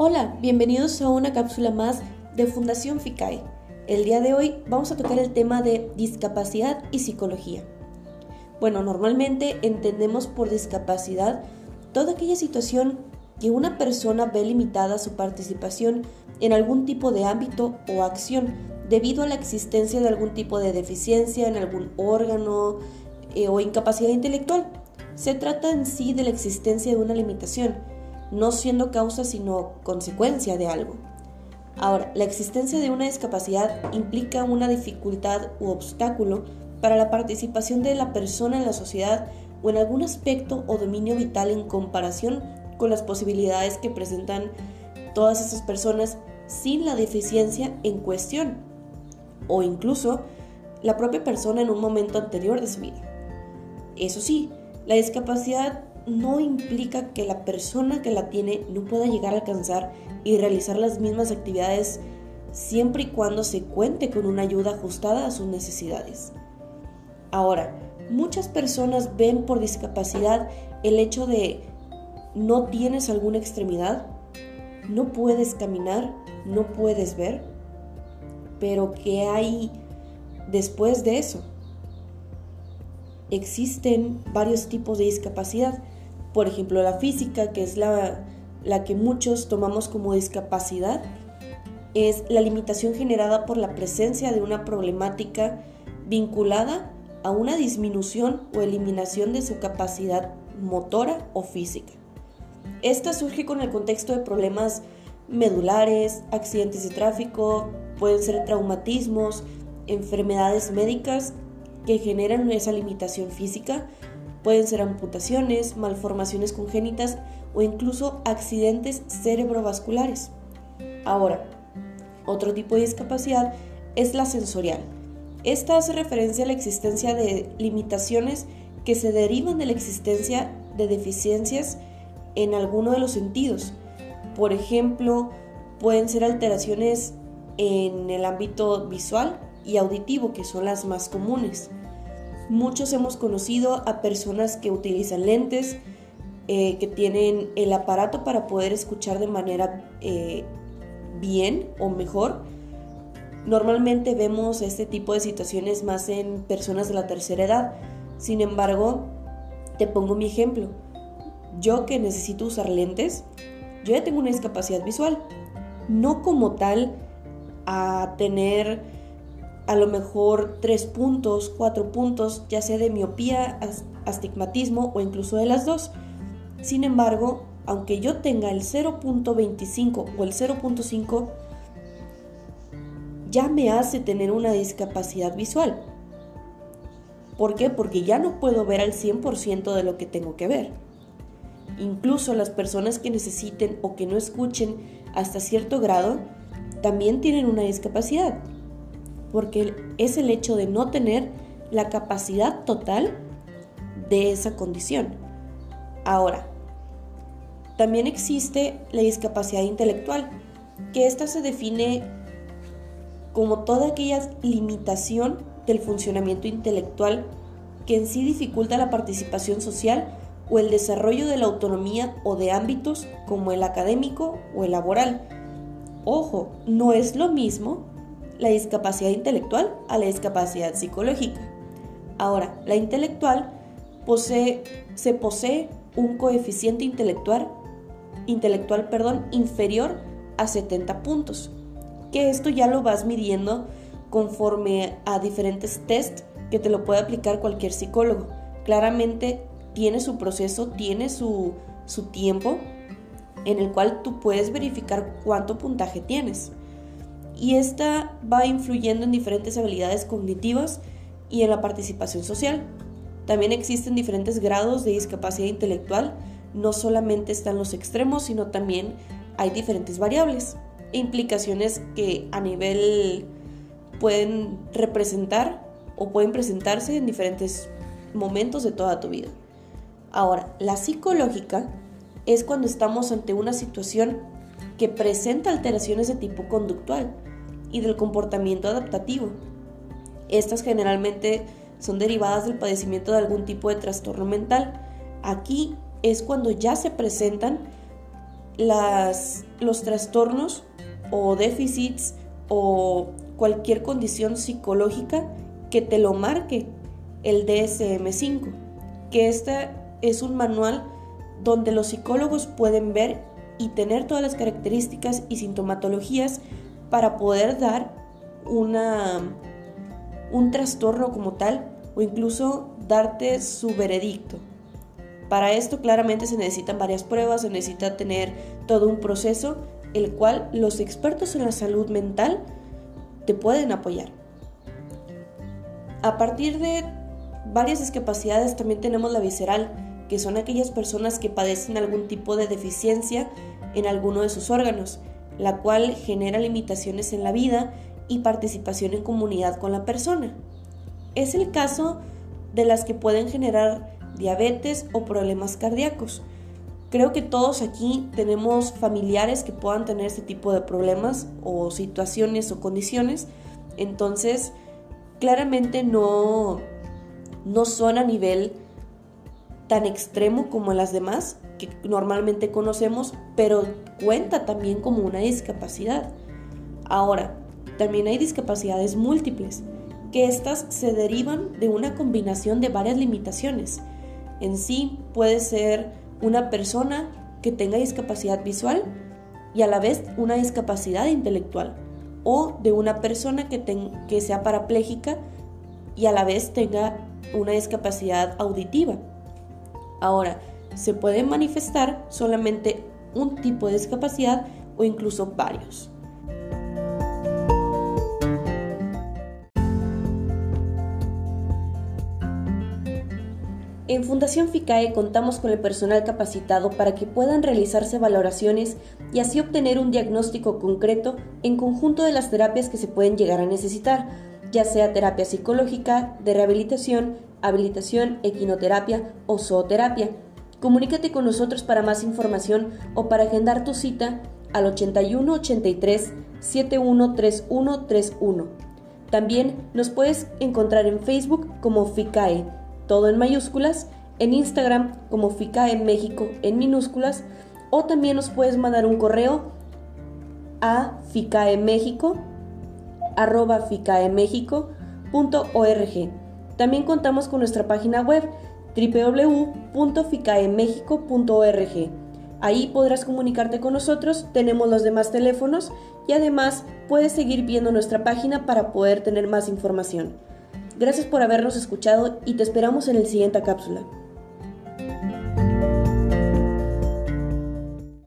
Hola, bienvenidos a una cápsula más de Fundación FICAE. El día de hoy vamos a tocar el tema de discapacidad y psicología. Bueno, normalmente entendemos por discapacidad toda aquella situación que una persona ve limitada su participación en algún tipo de ámbito o acción debido a la existencia de algún tipo de deficiencia en algún órgano eh, o incapacidad intelectual. Se trata en sí de la existencia de una limitación no siendo causa sino consecuencia de algo. Ahora, la existencia de una discapacidad implica una dificultad u obstáculo para la participación de la persona en la sociedad o en algún aspecto o dominio vital en comparación con las posibilidades que presentan todas esas personas sin la deficiencia en cuestión o incluso la propia persona en un momento anterior de su vida. Eso sí, la discapacidad no implica que la persona que la tiene no pueda llegar a alcanzar y realizar las mismas actividades siempre y cuando se cuente con una ayuda ajustada a sus necesidades. Ahora, muchas personas ven por discapacidad el hecho de no tienes alguna extremidad, no puedes caminar, no puedes ver, pero ¿qué hay después de eso? Existen varios tipos de discapacidad por ejemplo, la física, que es la, la que muchos tomamos como discapacidad, es la limitación generada por la presencia de una problemática vinculada a una disminución o eliminación de su capacidad motora o física. Esta surge con el contexto de problemas medulares, accidentes de tráfico, pueden ser traumatismos, enfermedades médicas que generan esa limitación física Pueden ser amputaciones, malformaciones congénitas o incluso accidentes cerebrovasculares. Ahora, otro tipo de discapacidad es la sensorial. Esta hace referencia a la existencia de limitaciones que se derivan de la existencia de deficiencias en alguno de los sentidos. Por ejemplo, pueden ser alteraciones en el ámbito visual y auditivo, que son las más comunes. Muchos hemos conocido a personas que utilizan lentes, eh, que tienen el aparato para poder escuchar de manera eh, bien o mejor. Normalmente vemos este tipo de situaciones más en personas de la tercera edad. Sin embargo, te pongo mi ejemplo. Yo que necesito usar lentes, yo ya tengo una discapacidad visual. No como tal a tener a lo mejor tres puntos, cuatro puntos, ya sea de miopía, astigmatismo o incluso de las dos. Sin embargo, aunque yo tenga el 0.25 o el 0.5, ya me hace tener una discapacidad visual. ¿Por qué? Porque ya no puedo ver al 100% de lo que tengo que ver. Incluso las personas que necesiten o que no escuchen hasta cierto grado también tienen una discapacidad porque es el hecho de no tener la capacidad total de esa condición. Ahora, también existe la discapacidad intelectual, que esta se define como toda aquella limitación del funcionamiento intelectual que en sí dificulta la participación social o el desarrollo de la autonomía o de ámbitos como el académico o el laboral. Ojo, no es lo mismo la discapacidad intelectual a la discapacidad psicológica. Ahora, la intelectual posee, se posee un coeficiente intelectual, intelectual perdón, inferior a 70 puntos, que esto ya lo vas midiendo conforme a diferentes test que te lo puede aplicar cualquier psicólogo. Claramente tiene su proceso, tiene su, su tiempo en el cual tú puedes verificar cuánto puntaje tienes y esta va influyendo en diferentes habilidades cognitivas y en la participación social. También existen diferentes grados de discapacidad intelectual, no solamente están los extremos, sino también hay diferentes variables e implicaciones que a nivel pueden representar o pueden presentarse en diferentes momentos de toda tu vida. Ahora, la psicológica es cuando estamos ante una situación que presenta alteraciones de tipo conductual, y del comportamiento adaptativo. Estas generalmente son derivadas del padecimiento de algún tipo de trastorno mental. Aquí es cuando ya se presentan las, los trastornos o déficits o cualquier condición psicológica que te lo marque el DSM5, que este es un manual donde los psicólogos pueden ver y tener todas las características y sintomatologías para poder dar una, un trastorno como tal o incluso darte su veredicto. Para esto claramente se necesitan varias pruebas, se necesita tener todo un proceso, el cual los expertos en la salud mental te pueden apoyar. A partir de varias discapacidades también tenemos la visceral, que son aquellas personas que padecen algún tipo de deficiencia en alguno de sus órganos, la cual genera limitaciones en la vida y participación en comunidad con la persona. Es el caso de las que pueden generar diabetes o problemas cardíacos. Creo que todos aquí tenemos familiares que puedan tener este tipo de problemas o situaciones o condiciones. Entonces, claramente no, no son a nivel tan extremo como las demás que normalmente conocemos, pero cuenta también como una discapacidad. Ahora, también hay discapacidades múltiples, que estas se derivan de una combinación de varias limitaciones. En sí puede ser una persona que tenga discapacidad visual y a la vez una discapacidad intelectual, o de una persona que, que sea parapléjica y a la vez tenga una discapacidad auditiva. Ahora, se puede manifestar solamente un tipo de discapacidad o incluso varios. En Fundación FICAE contamos con el personal capacitado para que puedan realizarse valoraciones y así obtener un diagnóstico concreto en conjunto de las terapias que se pueden llegar a necesitar, ya sea terapia psicológica, de rehabilitación, habilitación, equinoterapia o zooterapia. Comunícate con nosotros para más información o para agendar tu cita al 81 83 713131. También nos puedes encontrar en Facebook como FICAE, todo en mayúsculas, en Instagram como FICAE México en minúsculas o también nos puedes mandar un correo a ficaemexico arroba ficaemexico.org. También contamos con nuestra página web www.ficaemexico.org. Ahí podrás comunicarte con nosotros, tenemos los demás teléfonos y además puedes seguir viendo nuestra página para poder tener más información. Gracias por habernos escuchado y te esperamos en el siguiente cápsula.